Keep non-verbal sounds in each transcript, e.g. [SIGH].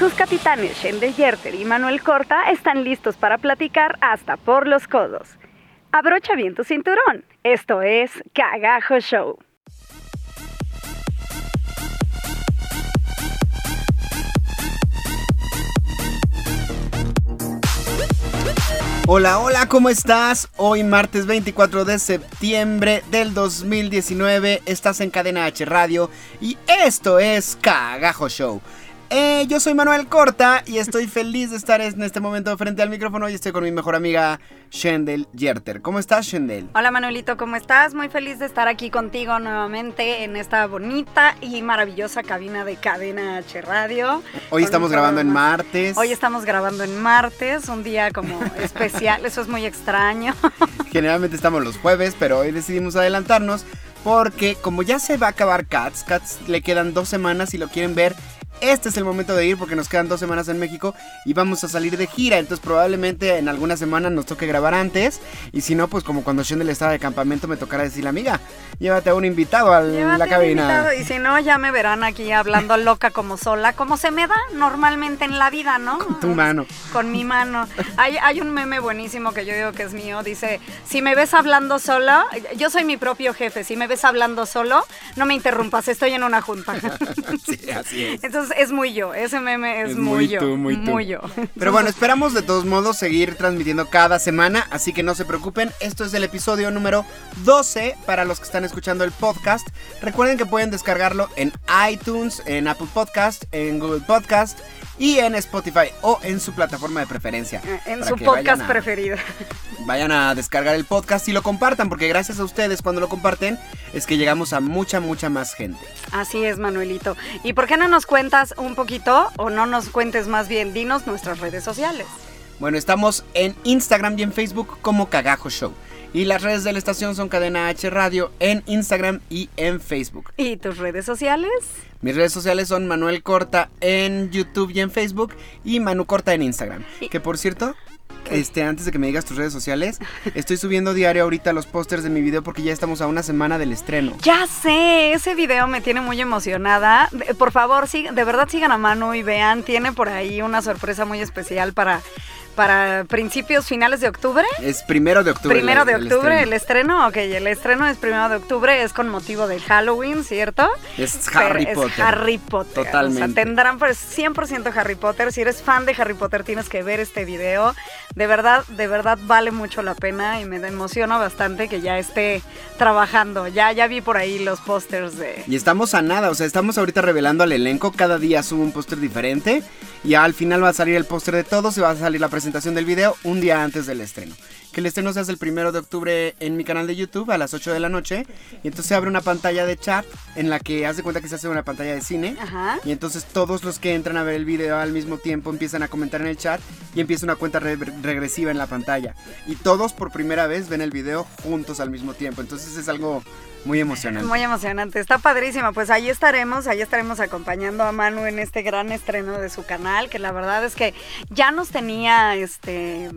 Sus capitanes Shende Yerter y Manuel Corta están listos para platicar hasta por los codos. Abrocha bien tu cinturón. Esto es Cagajo Show. Hola, hola, ¿cómo estás? Hoy martes 24 de septiembre del 2019 estás en Cadena H Radio y esto es Cagajo Show. Eh, yo soy Manuel Corta y estoy feliz de estar en este momento frente al micrófono y estoy con mi mejor amiga Shendel Yerter. ¿Cómo estás, Shendel? Hola Manuelito, ¿cómo estás? Muy feliz de estar aquí contigo nuevamente en esta bonita y maravillosa cabina de Cadena H Radio. Hoy estamos grabando en martes. Hoy estamos grabando en martes, un día como [LAUGHS] especial, eso es muy extraño. [LAUGHS] Generalmente estamos los jueves, pero hoy decidimos adelantarnos porque como ya se va a acabar Cats, Cats le quedan dos semanas y lo quieren ver este es el momento de ir porque nos quedan dos semanas en México y vamos a salir de gira. Entonces probablemente en algunas semanas nos toque grabar antes. Y si no, pues como cuando Shendel estaba de campamento me tocará decirle, amiga, llévate a un invitado a la cabina. Y si no, ya me verán aquí hablando [LAUGHS] loca como sola, como se me da normalmente en la vida, ¿no? Con tu mano. Con mi mano. Hay, hay un meme buenísimo que yo digo que es mío. Dice, si me ves hablando sola, yo soy mi propio jefe. Si me ves hablando solo, no me interrumpas, estoy en una junta. [LAUGHS] sí, así es. Entonces es, muy yo, ese meme es, muy, yo. muy, yo. Pero bueno, esperamos de todos modos seguir transmitiendo cada semana, así que no se preocupen. Esto es el episodio número 12 para los que están escuchando el podcast. Recuerden que pueden descargarlo en iTunes, en Apple Podcast, en Google Podcast y en Spotify o en su plataforma de preferencia. Eh, en su podcast preferido. Vayan a descargar el podcast y lo compartan, porque gracias a ustedes cuando lo comparten es que llegamos a mucha, mucha más gente. Así es, Manuelito. ¿Y por qué no nos cuentas un poquito o no nos cuentes más bien? Dinos nuestras redes sociales. Bueno, estamos en Instagram y en Facebook como Cagajo Show. Y las redes de la estación son Cadena H Radio en Instagram y en Facebook. ¿Y tus redes sociales? Mis redes sociales son Manuel Corta en YouTube y en Facebook y Manu Corta en Instagram. Que por cierto, este, antes de que me digas tus redes sociales, estoy subiendo diario ahorita los pósters de mi video porque ya estamos a una semana del estreno. Ya sé, ese video me tiene muy emocionada. Por favor, sí, de verdad sigan a Manu y vean, tiene por ahí una sorpresa muy especial para para principios finales de octubre. Es primero de octubre. Primero de octubre el estreno. Ok, el estreno es primero de octubre, es con motivo del Halloween, ¿cierto? Es Harry Potter. Es Harry Potter. Totalmente. O sea, tendrán pues 100% Harry Potter. Si eres fan de Harry Potter tienes que ver este video. De verdad, de verdad vale mucho la pena y me emociona bastante que ya esté trabajando. Ya, ya vi por ahí los pósters de... Y estamos a nada, o sea, estamos ahorita revelando al elenco. Cada día subo un póster diferente y al final va a salir el póster de todos y va a salir la presentación del video un día antes del estreno. Que el estreno se hace el primero de octubre en mi canal de YouTube a las 8 de la noche. Y entonces se abre una pantalla de chat en la que hace cuenta que se hace una pantalla de cine. Y entonces todos los que entran a ver el video al mismo tiempo empiezan a comentar en el chat y empieza una cuenta regresiva en la pantalla. Y todos por primera vez ven el video juntos al mismo tiempo. Entonces es algo muy emocionante. Muy emocionante, está padrísima. Pues ahí estaremos, ahí estaremos acompañando a Manu en este gran estreno de su canal, que la verdad es que ya nos tenía este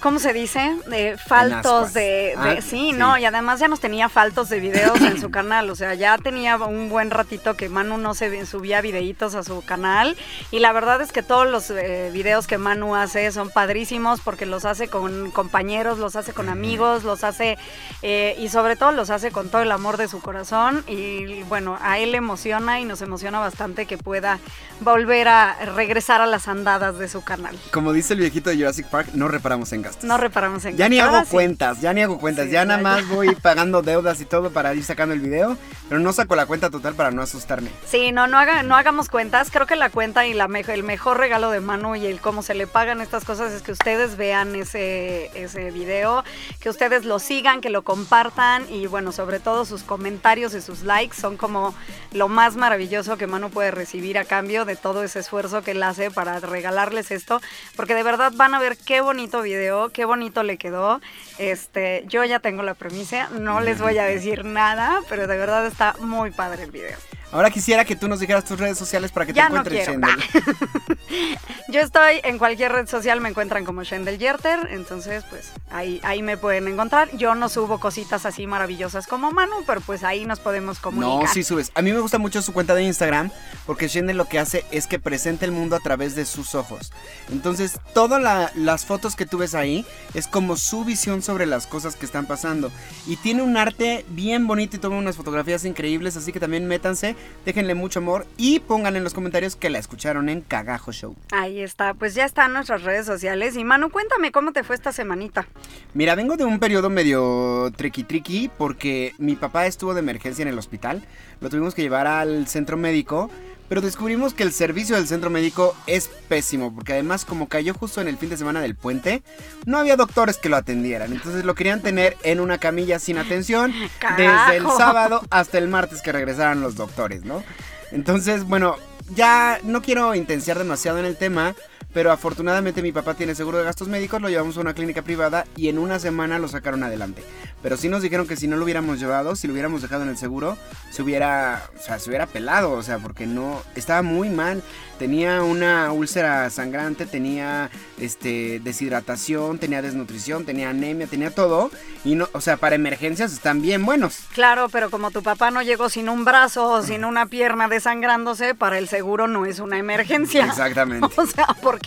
¿cómo se dice? De faltos de, ah, sí, no, y además ya nos tenía faltos de videos en su canal, o sea, ya tenía un buen ratito que Manu no se subía videitos a su canal y la verdad es que todos los eh, videos que Manu hace son padrísimos porque los hace con compañeros, los hace con amigos, los hace eh, y sobre todo los hace con todo el amor de su corazón y bueno, a él le emociona y nos emociona bastante que pueda volver a regresar a las andadas de su canal. Como dice el viejito de Jurassic Park, no reparamos en gastos. No reparamos en Ya ni hago sí. cuentas, ya ni hago cuentas, Sí, ya nada ya. más voy pagando deudas y todo para ir sacando el video, pero no saco la cuenta total para no asustarme. Sí, no, no, haga, no hagamos cuentas. Creo que la cuenta y la mejo- el mejor regalo de Manu y el cómo se le pagan estas cosas es que ustedes vean ese, ese video, que ustedes lo sigan, que lo compartan y bueno, sobre todo sus comentarios y sus likes son como lo más maravilloso que Manu puede recibir a cambio de todo ese esfuerzo que él hace para regalarles esto, porque de verdad van a ver qué bonito video, qué bonito le quedó. Este, yo ya tengo la premisa, no les voy a decir nada, pero de verdad está muy padre el video. Ahora quisiera que tú nos dijeras tus redes sociales para que Ya te no encuentres quiero. [LAUGHS] [LAUGHS] Yo estoy en cualquier red social, me encuentran como Shendel Yerter, entonces pues ahí, me pueden encontrar. Yo no subo cositas así maravillosas como Manu, pero pues ahí nos podemos comunicar. No, sí subes. A mí me gusta mucho su cuenta de Instagram porque Shendel lo que hace es que presenta el mundo a través de sus ojos. Entonces, todas la- las fotos que tú ves ahí es como su visión sobre las cosas que están pasando. Y tiene un arte bien bonito y toma unas fotografías increíbles, así que también métanse, déjenle mucho amor y pongan en los comentarios que la escucharon en Cagajo Show. Ahí está, pues ya están nuestras redes sociales. Y Manu, cuéntame cómo te fue esta semanita. Mira, vengo de un periodo medio tricky tricky porque mi papá estuvo de emergencia en el hospital. Lo tuvimos que llevar al centro médico, pero descubrimos que el servicio del centro médico es pésimo porque además como cayó justo en el fin de semana del puente, no había doctores que lo atendieran. Entonces lo querían tener en una camilla sin atención [LAUGHS] desde el sábado hasta el martes que regresaran los doctores, ¿no? Entonces, bueno, ya no quiero intenciar demasiado en el tema, pero afortunadamente mi papá tiene seguro de gastos médicos, lo llevamos a una clínica privada y en una semana lo sacaron adelante. Pero sí nos dijeron que si no lo hubiéramos llevado, si lo hubiéramos dejado en el seguro, se hubiera, o sea, se hubiera pelado, o sea, porque no, estaba muy mal. Tenía una úlcera sangrante, tenía este deshidratación, tenía desnutrición, tenía anemia, tenía todo y no, o sea, para emergencias están bien buenos. Claro, pero como tu papá no llegó sin un brazo o sin una pierna desangrándose, para el seguro no es una emergencia. Exactamente. [LAUGHS] O sea, porque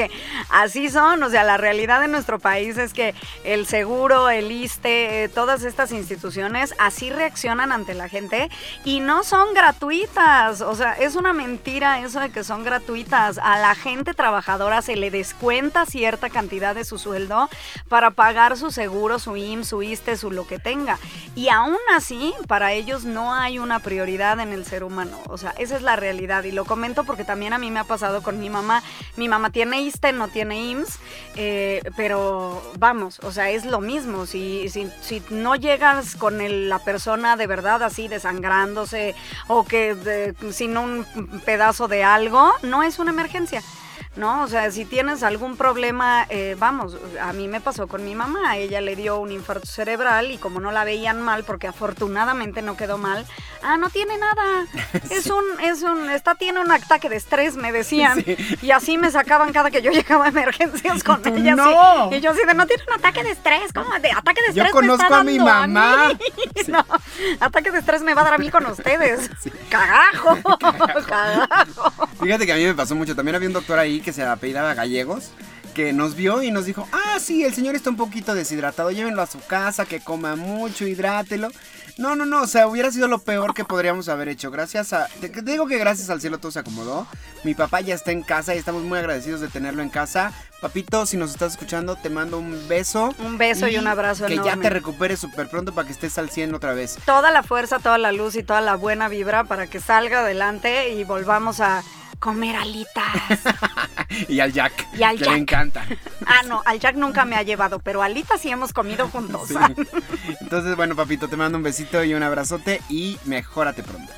así son, o sea, la realidad de nuestro país es que el seguro, el ISTE, eh, todas estas instituciones así reaccionan ante la gente y no son gratuitas, o sea, es una mentira eso de que son gratuitas. A la gente trabajadora se le descuenta cierta cantidad de su sueldo para pagar su seguro, su IMSS, su ISTE, su lo que tenga. Y aún así, para ellos no hay una prioridad en el ser humano, o sea, esa es la realidad y lo comento porque también a mí me ha pasado con mi mamá. Mi mamá tiene ISTE, no tiene IMSS, eh, pero vamos, o sea, es lo mismo. Si, si, si no llegas con el- la persona de verdad así desangrándose o que de- sin un pedazo de algo, no es una emergencia. ¿No? O sea, si tienes algún problema, eh, vamos, a mí me pasó con mi mamá, ella le dio un infarto cerebral y como no la veían mal, porque afortunadamente no quedó mal, ah, no tiene nada, [LAUGHS] es un, es un, está, tiene un ataque de estrés, me decían, y así me sacaban cada que yo [LAUGHS] llegaba a emergencias con ella, así. ¡no! y yo así de, no tiene un ataque de estrés, ¿cómo? De ataque de Yo estrés me está conozco a mi mamá. [LAUGHS] mí. No, ataque de estrés me va a dar a mí con ustedes, cagajo, cagajo. Fíjate que a mí me pasó mucho. También había un doctor ahí que se apellidaba Gallegos. Que nos vio y nos dijo, ah, sí, el señor está un poquito deshidratado, llévenlo a su casa, que coma mucho, hidrátelo. No, no, no, o sea, hubiera sido lo peor que podríamos haber hecho. Gracias a, te, te digo que gracias al cielo todo se acomodó. Mi papá ya está en casa y estamos muy agradecidos de tenerlo en casa. Papito, si nos estás escuchando, te mando un beso. Un beso y un abrazo Que ya enorme. te recuperes súper pronto para que estés al 100 otra vez. toda la fuerza, toda la luz y toda la buena vibra para que salga adelante y volvamos a comer alitas. [LAUGHS] y al Jack, Y al que Jack. le encanta. ah, no, al Jack nunca me ha llevado, pero alitas sí hemos comido juntos. Sí. Entonces, bueno, papito, te mando un besito y un abrazote y mejórate pronto.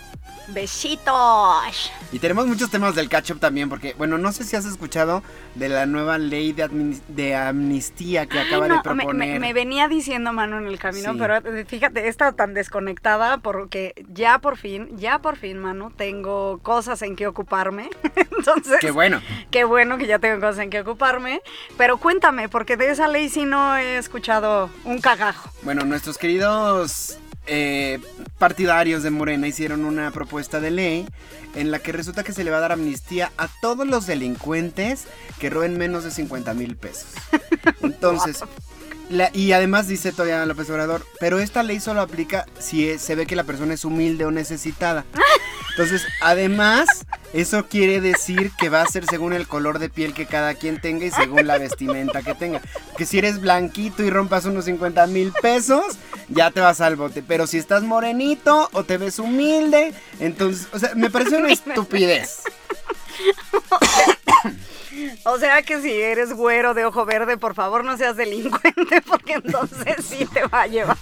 Besitos. Y tenemos muchos temas del catch-up también, porque, bueno, no sé si has escuchado de la nueva ley de, amnistía que acaba no, de me, proponer. me- me venía diciendo Manu en el camino, Sí. pero eh, fíjate, he estado tan desconectada porque ya por fin, ya por fin, Manu, tengo cosas en que ocuparme. [LAUGHS] Entonces, Qué bueno. Qué bueno que ya tengo cosas en que ocuparme. Pero cuéntame, porque de esa ley sí no he escuchado un cagajo. Bueno, nuestros queridos eh, partidarios de Morena hicieron una propuesta de ley en la que resulta que se le va a dar amnistía a todos los delincuentes que roben menos de 50 mil pesos. [LAUGHS] Entonces, la- y además dice todavía López Obrador, pero esta ley solo aplica si es- se ve que la persona es humilde o necesitada. Entonces, además, eso quiere decir que va a ser según el color de piel que cada quien tenga y según la vestimenta que tenga. Que si eres blanquito y rompas unos 50 mil pesos, ya te vas al bote. Pero si estás morenito o te ves humilde, entonces, o sea, me parece una [LAUGHS] estupidez. O sea que si eres güero de ojo verde, por favor no seas delincuente, [LAUGHS] porque entonces sí te va a llevar.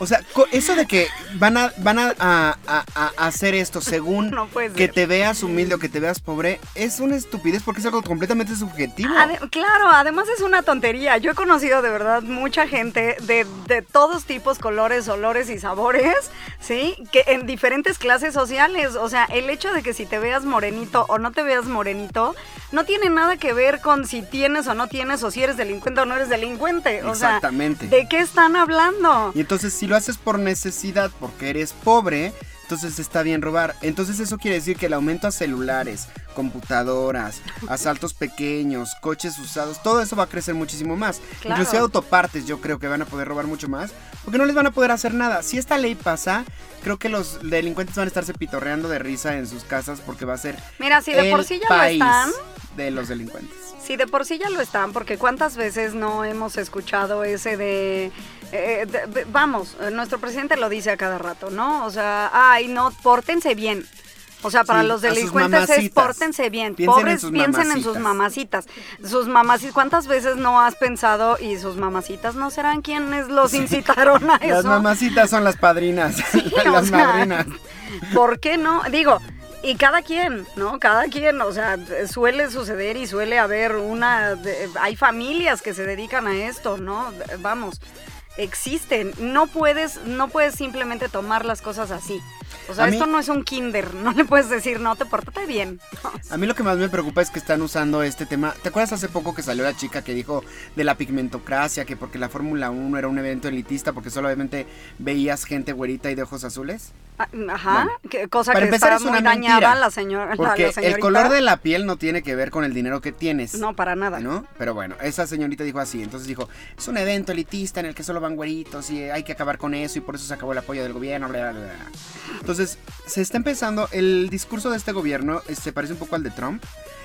O sea, eso de que van a, van a, a- hacer esto según [LAUGHS] No que te veas humilde o que te veas pobre, es una estupidez porque es algo completamente subjetivo. Ade- claro, además es una tontería. Yo he conocido de verdad mucha gente de, de todos tipos, colores, olores y sabores, ¿sí? Que en diferentes clases sociales. O sea, el hecho de que si te veas morenito o no te veas morenito, no tiene nada que ver con si tienes o no tienes, o si eres delincuente o no eres delincuente. O sea, Exactamente. ¿de qué están hablando? Y entonces si lo haces por necesidad, porque eres pobre, entonces está bien robar. Entonces eso quiere decir que el aumento a celulares, computadoras, [LAUGHS] asaltos pequeños, coches usados, todo eso va a crecer muchísimo más. Claro. Inclusive autopartes yo creo que van a poder robar mucho más, porque no les van a poder hacer nada. Si esta ley pasa, creo que los delincuentes van a estarse pitorreando de risa en sus casas porque va a ser Mira, si de el por sí ya país lo están, de los delincuentes. Si de por sí ya lo están, porque cuántas veces no hemos escuchado ese de, eh, de- de- vamos, eh, nuestro presidente lo dice a cada rato, ¿no? O sea, ay, no, pórtense bien. O sea, para Sí, los delincuentes es pórtense bien. Piensen Pobres, piensen en sus mamacitas. Sus mamacitas, ¿cuántas veces no has pensado y sus mamacitas no serán quienes los incitaron a eso? Las mamacitas son las padrinas, [LAUGHS] las sea, madrinas. ¿Por qué no? Digo, y cada quien, ¿no? Cada quien, o sea, suele suceder y suele haber una... hay familias que se dedican a esto, ¿no? Vamos, existen. No puedes, no puedes simplemente tomar las cosas así. O sea, A mí- esto no es un kinder, [LAUGHS] no le puedes decir, no, te portate bien. [LAUGHS] A mí lo que más me preocupa es que están usando este tema. ¿Te acuerdas hace poco que salió la chica que dijo de la pigmentocracia, que porque la Fórmula 1 era un evento elitista, porque solamente veías gente güerita y de ojos azules? Ah, Ajá, Bueno, cosa para que empezar está es muy una dañada la, señora, Porque la el color de la piel no tiene que ver con el dinero que tienes. No, para nada. ¿No? Pero bueno, esa señorita dijo así. Entonces dijo: Es un evento elitista en el que solo güeritos y hay que acabar con eso y por eso se acabó el apoyo del gobierno. bla, bla, bla, bla". Entonces, se está empezando. El discurso de este gobierno eh, se parece un poco al de Trump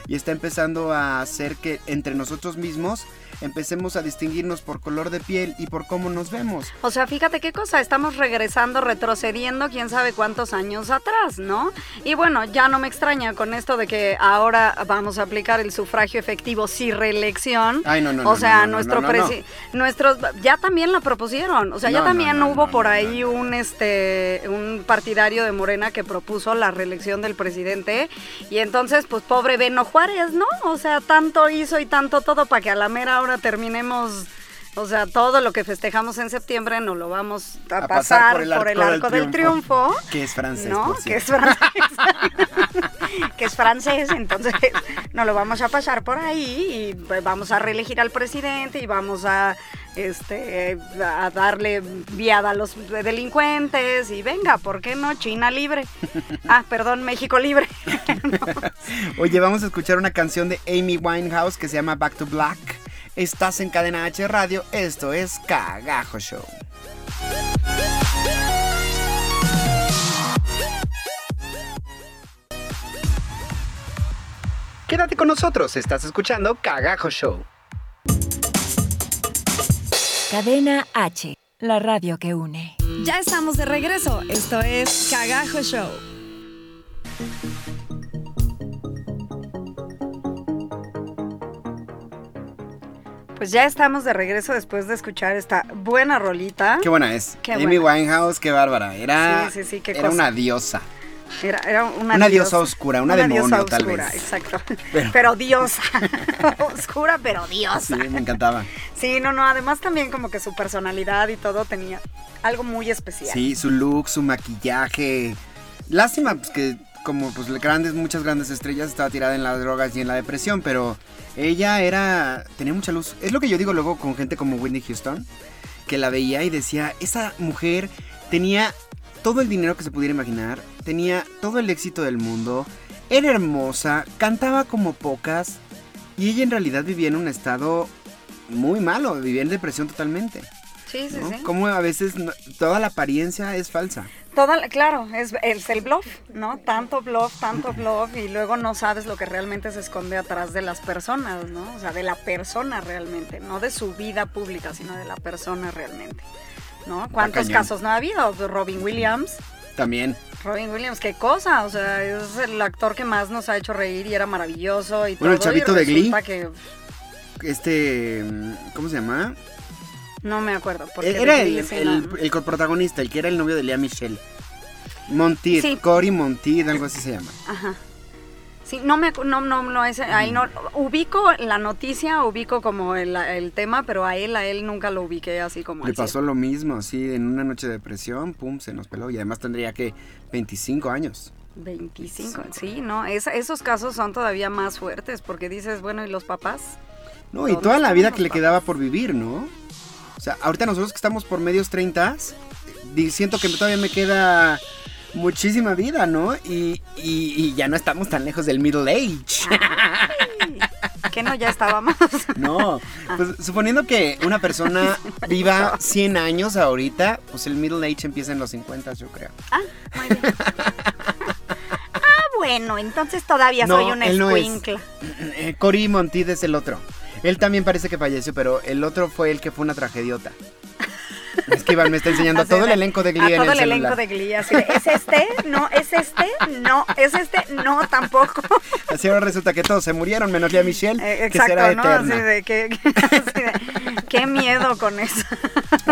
y está empezando a hacer que entre nosotros mismos empecemos a distinguirnos por color de piel y por cómo nos vemos. O sea, fíjate qué cosa, estamos regresando, retrocediendo quién sabe cuántos años atrás, ¿no? Y bueno, ya no me extraña con esto de que ahora vamos a aplicar el sufragio efectivo sin reelección. Ay, no, no, o no, sea, no, no, nuestro no, no, no. presi- nuestros ya también la propusieron, o sea, ya No, también no, hubo por ahí un este un partidario de Morena que propuso la reelección del presidente y entonces pues pobre Beno Juárez, ¿no? O sea, tanto hizo y tanto todo para que a la mera hora terminemos o sea, todo lo que festejamos en septiembre nos lo vamos a, pasar, por el arco, del, triunfo. Que es francés. ¿no? Que es francés. [LAUGHS] que es francés, entonces nos lo vamos a pasar por ahí y pues, vamos a reelegir al presidente y vamos a este a darle viada a los delincuentes y venga, ¿por qué no? China libre. [LAUGHS] Ah, perdón, México libre. [LAUGHS] Oye, vamos a escuchar una canción de Amy Winehouse que se llama Back to Black. Estás en Cadena H Radio, esto es Cagajo Show. Quédate con nosotros, estás escuchando Cagajo Show. Cadena H, la radio que une. Ya estamos de regreso. Esto es Cagajo Show. Pues ya estamos de regreso después de escuchar esta buena rolita. Qué buena es. Qué Amy buena. Winehouse, qué bárbara. Era, Sí, sí, sí, qué era cosa. una diosa. Era, era una, Una diosa oscura, una demonio, diosa tal oscura, vez. exacto. Pero- Pero, diosa. [LAUGHS] oscura, pero diosa. Sí, me encantaba. Sí, no, no, además también como que su personalidad y todo tenía algo muy especial. Sí, su look, su maquillaje. Lástima, pues que como pues grandes, muchas grandes estrellas estaba tirada en las drogas y en la depresión, pero ella era, tenía mucha luz. Es lo que yo digo luego con gente como Whitney Houston, que la veía y decía, esa mujer tenía todo el dinero que se pudiera imaginar, tenía todo el éxito del mundo, era hermosa, cantaba como pocas y ella en realidad vivía en un estado muy malo, vivía en depresión totalmente. Sí, sí, ¿no? sí. Cómo a veces no- toda la apariencia es falsa. Toda, la- claro, es, es el bluff, ¿no? Tanto bluff, tanto bluff, y luego no sabes lo que realmente se esconde atrás de las personas, ¿no? O sea, de la persona realmente, no de su vida pública, sino de la persona realmente, ¿no? ¿Cuántos casos no ha habido? Robin Williams, También. Robin Williams, qué cosa, o sea, es el actor que más nos ha hecho reír y era maravilloso y Bueno, el todo, y chavito de Glee. que Este. ¿Cómo se llama? no me acuerdo. porque Era de el, el, el coprotagonista, el que era el novio de Lea Michelle. Sí. Cory Monteith, algo así se llama. Ajá. Sí, no me, no, no, no, ese, a él no, ubico la noticia, ubico como el, el tema, pero a él, a él nunca lo ubiqué así como Le pasó lo mismo, así, en una noche de depresión, pum, se nos peló. Y además tendría que 25 años. 25, sí, no, es- esos casos son todavía más fuertes porque dices, bueno, ¿y los papás? No, y ¿Dónde toda la vida que le quedaba por vivir, ¿no? O sea, ahorita nosotros que estamos por medios 30, di- siento que todavía me queda muchísima vida, ¿no? Y, y- y ya no estamos tan lejos del middle age. Ay, que no, ya estábamos. No, pues suponiendo que una persona [LAUGHS] viva 100 años ahorita, pues el middle age empieza en los 50, yo creo. ah, muy bien. Ah, bueno, entonces todavía No, soy una él no es. escuincla. Eh, Cory es el otro. Él también parece que falleció, pero el otro fue el que fue una tragediota. Es que Iván me está enseñando [LAUGHS] a todo el elenco de a Glee en todo el el elenco de Glee, así de, ¿es este? No, ¿es este? No, ¿es este? No, tampoco. [LAUGHS] Así ahora resulta que todos se murieron, menos ya Michelle, Eh, que será Exacto, que, [LAUGHS] así de, qué miedo con eso.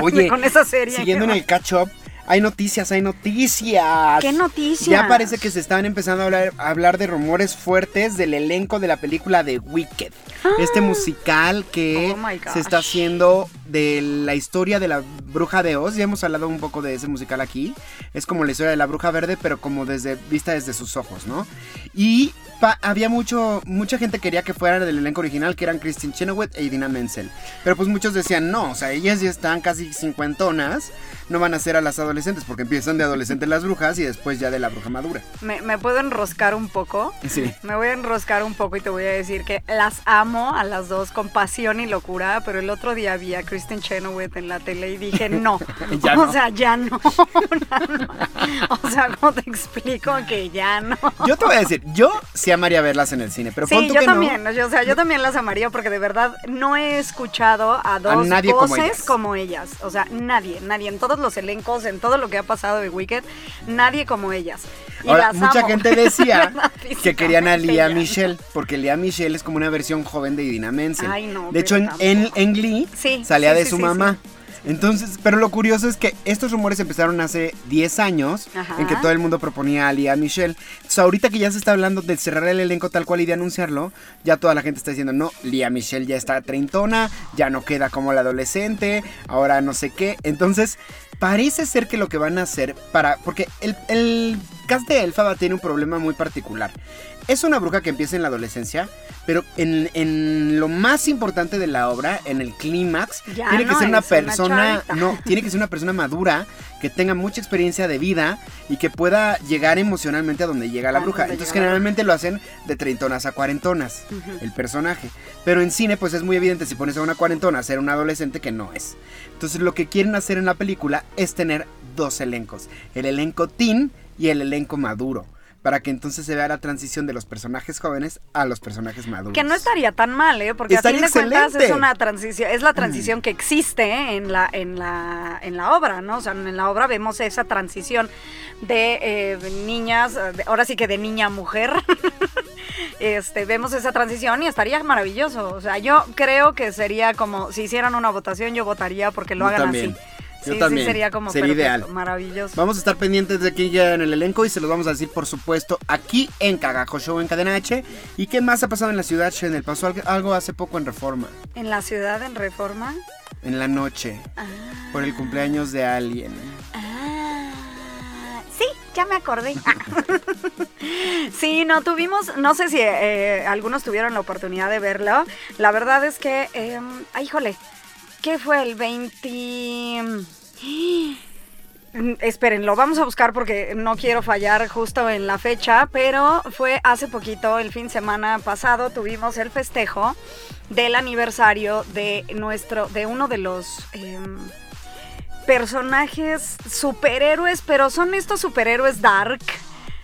Oye, con esa serie. siguiendo en el catch-up, hay noticias, hay noticias. ¿Qué noticias? Ya parece que se están empezando a hablar, a hablar de rumores fuertes del elenco de la película de Wicked. Este musical que Oh se está haciendo de la historia de la bruja de Oz. Ya hemos hablado un poco de ese musical aquí. Es como la historia de la bruja verde, pero como desde vista desde sus ojos, ¿no? Y pa- había mucho, mucha gente quería que fuera del elenco original, que eran Christine Chenoweth e Idina Menzel. Pero pues muchos decían, no, o sea, ellas ya están casi cincuentonas, no van a ser a las adolescentes, porque empiezan de adolescentes las brujas y después ya de la bruja madura. ¿Me, me puedo enroscar un poco? Sí. Me voy a enroscar un poco y te voy a decir que las amo a las dos con pasión y locura, pero el otro día vi a Kristen Chenoweth en la tele y dije, no, [LAUGHS] Ya o no. sea, ya [LAUGHS] no. O sea, ¿cómo te explico que ya no? Yo te voy a decir, yo sí amaría verlas en el cine, pero pon sí, tú yo que también, no. o sea, yo también las amaría porque de verdad no he escuchado a dos nadie como voces ellas. como ellas. O sea, nadie, nadie, en todos los elencos, en todo lo que ha pasado de Wicked, nadie como ellas. Y Ahora, las mucha amo. gente decía [LAUGHS] que querían a Lea. Michelle, porque Lea Michelle es como una versión joven de Idina Menzel. Ay, no, de hecho, en, en, en Glee Sí, sí, de su mamá. Entonces, pero lo curioso es que estos rumores empezaron hace 10 años Ajá. en que todo el mundo proponía a Lea Michelle. Entonces, ahorita que ya se está hablando de cerrar el elenco tal cual y de anunciarlo, ya toda la gente está diciendo, no, Lea Michelle ya está treintona, ya no queda como la adolescente, ahora no sé qué. Entonces, parece ser que lo que van a hacer para... Porque el, el cast de Elfaba tiene un problema muy particular. Es una bruja que empieza en la adolescencia, pero en, en lo más importante de la obra, en el clímax, tiene que ser una persona, no, tiene que ser una persona madura, que tenga mucha experiencia de vida y que pueda llegar emocionalmente a donde llega la bruja. Entonces generalmente lo hacen de treintonas a cuarentonas, el personaje. Pero en cine pues es muy evidente si pones a una cuarentona a ser un adolescente que no es. Entonces lo que quieren hacer en la película es tener dos elencos, el elenco teen y el elenco maduro. Para que entonces se vea la transición de los personajes jóvenes a los personajes maduros. Que no estaría tan mal, ¿eh? Porque Estaría a fin de cuentas es una transición, es la transición que existe en la, en la, en la obra, ¿no? O sea, en la obra vemos esa transición de eh, niñas, eh, de- ahora sí que de niña a mujer. [LAUGHS] este, vemos esa transición y estaría maravilloso. O sea, yo creo que sería como, si hicieran una votación, yo votaría porque lo Yo hagan también. así. Yo sí, también. sí, sería como Sería perfecto, ideal. maravilloso. Vamos a estar pendientes de quién llega en el elenco y se los vamos a decir, por supuesto, aquí en Cagajo Show en Cadena H. ¿Y qué más ha pasado en la ciudad, Chanel? Pasó algo- hace poco en Reforma, En la ciudad, en Reforma. en la noche, Ah. por el cumpleaños de alguien. Ah, sí, ya me acordé. Ah. [LAUGHS] sí, no tuvimos, no sé si eh, algunos tuvieron la oportunidad de verlo. La verdad es que, eh, ay, híjole, ¿qué fue el 20? Mm, Esperen, lo vamos a buscar porque no quiero fallar justo en la fecha, pero fue hace poquito, el fin de semana pasado, tuvimos el festejo del aniversario de nuestro, de uno de los em, personajes superhéroes, pero son estos superhéroes dark.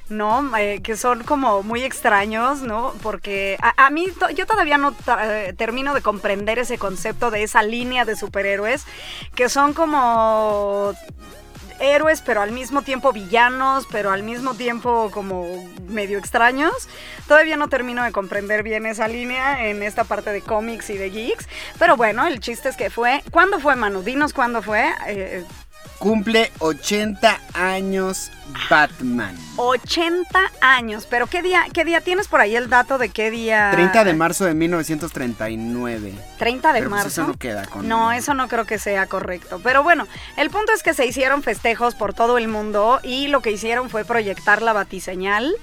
¿No? Eh, que son como muy extraños, ¿no? Porque a, mí, yo todavía no eh, termino de comprender ese concepto de esa línea de superhéroes, que son como héroes, pero al mismo tiempo villanos, pero al mismo tiempo como medio extraños. Todavía no termino de comprender bien esa línea en esta parte de cómics y de geeks. Pero bueno, el chiste es que fue. ¿Cuándo fue, Manu? Dinos cuándo fue. Eh, Cumple 80 años Batman. 80 años, pero ¿qué día, qué día tienes por ahí el dato de qué día? 30 de marzo de 1939. 30 de pues marzo. eso no queda con. No, eso no creo que sea correcto. Pero bueno, el punto es que se hicieron festejos por todo el mundo y lo que hicieron fue proyectar la batiseñal.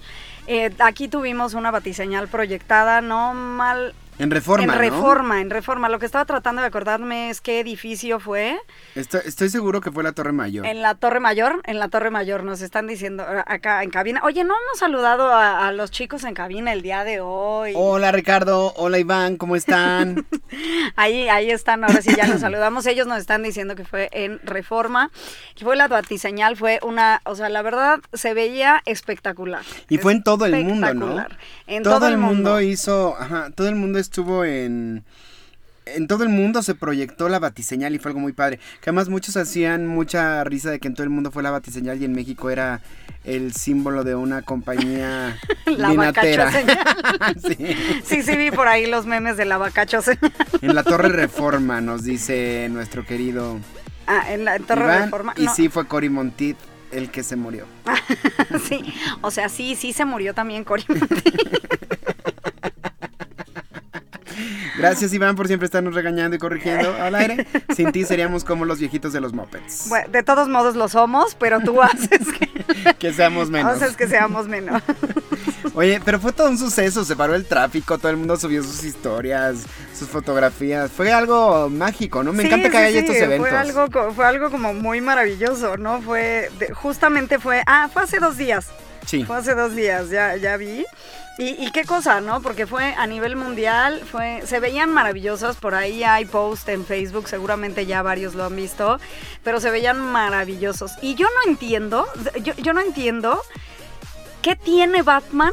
Eh, aquí tuvimos una batiseñal proyectada, no mal en Reforma. En Reforma, en Reforma. Lo que estaba tratando de acordarme es qué edificio fue. Estoy, seguro que fue la Torre Mayor. En la Torre Mayor, en la Torre Mayor nos están diciendo eh, acá en cabina. Oye, no hemos saludado a, los chicos en cabina el día de hoy. Hola Ricardo, hola Iván, ¿cómo están? [LAUGHS] ahí, ahí están, ahora sí ya nos [COUGHS] saludamos. Ellos nos están diciendo que fue en Reforma. Que fue la batiseñal, fue una, o sea, la verdad se veía espectacular. Y fue en todo el mundo, ¿no? En todo, el mundo, hizo, ajá, todo el mundo estuvo en en todo el mundo se proyectó la batiseñal y fue algo muy padre. Que además muchos hacían mucha risa de que en todo el mundo fue la batiseñal y en México era el símbolo de una compañía [LAUGHS] la [LAUGHS] sí. sí. sí, vi por ahí los memes de la bacacho señal. En la Torre Reforma nos dice nuestro querido Ah, en la Torre Reforma. Y sí fue Cory Montit el que se murió. [LAUGHS] sí, o sea, sí, sí se murió también Cory Montit. Gracias, Iván, por siempre estarnos regañando y corrigiendo [LAUGHS] al aire. Sin ti seríamos como los viejitos de los mopeds. Bueno, de todos modos lo somos, pero tú [LAUGHS] haces que, que seamos menos. Haces que seamos menos. [LAUGHS] Oye, pero fue todo un suceso, se paró el tráfico, todo el mundo subió sus historias, sus fotografías. Fue algo mágico, ¿no? Me encanta que haya estos eventos. Fue algo, fue algo como muy maravilloso, ¿no? Fue, justamente fue, ah, fue hace dos días. Sí. Fue hace dos días, ya, ya vi. Y, qué cosa, ¿no? Porque fue a nivel mundial, fue, se veían maravillosas, por ahí hay post en Facebook, seguramente ya varios lo han visto, pero se veían maravillosos. Y yo no entiendo, yo, yo no entiendo qué tiene Batman